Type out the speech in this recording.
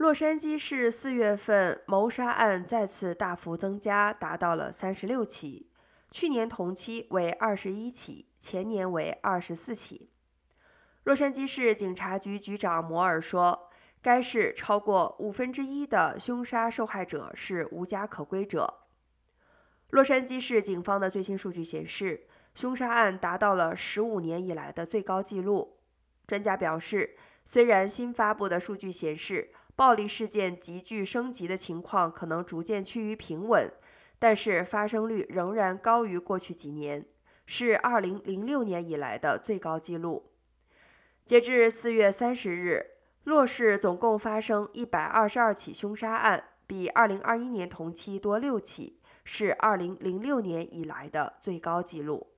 洛杉矶市四月份谋杀案再次大幅增加，达到了三十六起，去年同期为二十一起，前年为二十四起。洛杉矶市警察局局长摩尔说，该市超过五分之一的凶杀受害者是无家可归者。洛杉矶市警方的最新数据显示，凶杀案达到了十五年以来的最高纪录。专家表示，虽然新发布的数据显示暴力事件急剧升级的情况可能逐渐趋于平稳，但是发生率仍然高于过去几年，是二零零六年以来的最高纪录。截至四月三十日，洛市总共发生一百二十二起凶杀案，比二零二一年同期多六起。是二零零六年以来的最高纪录。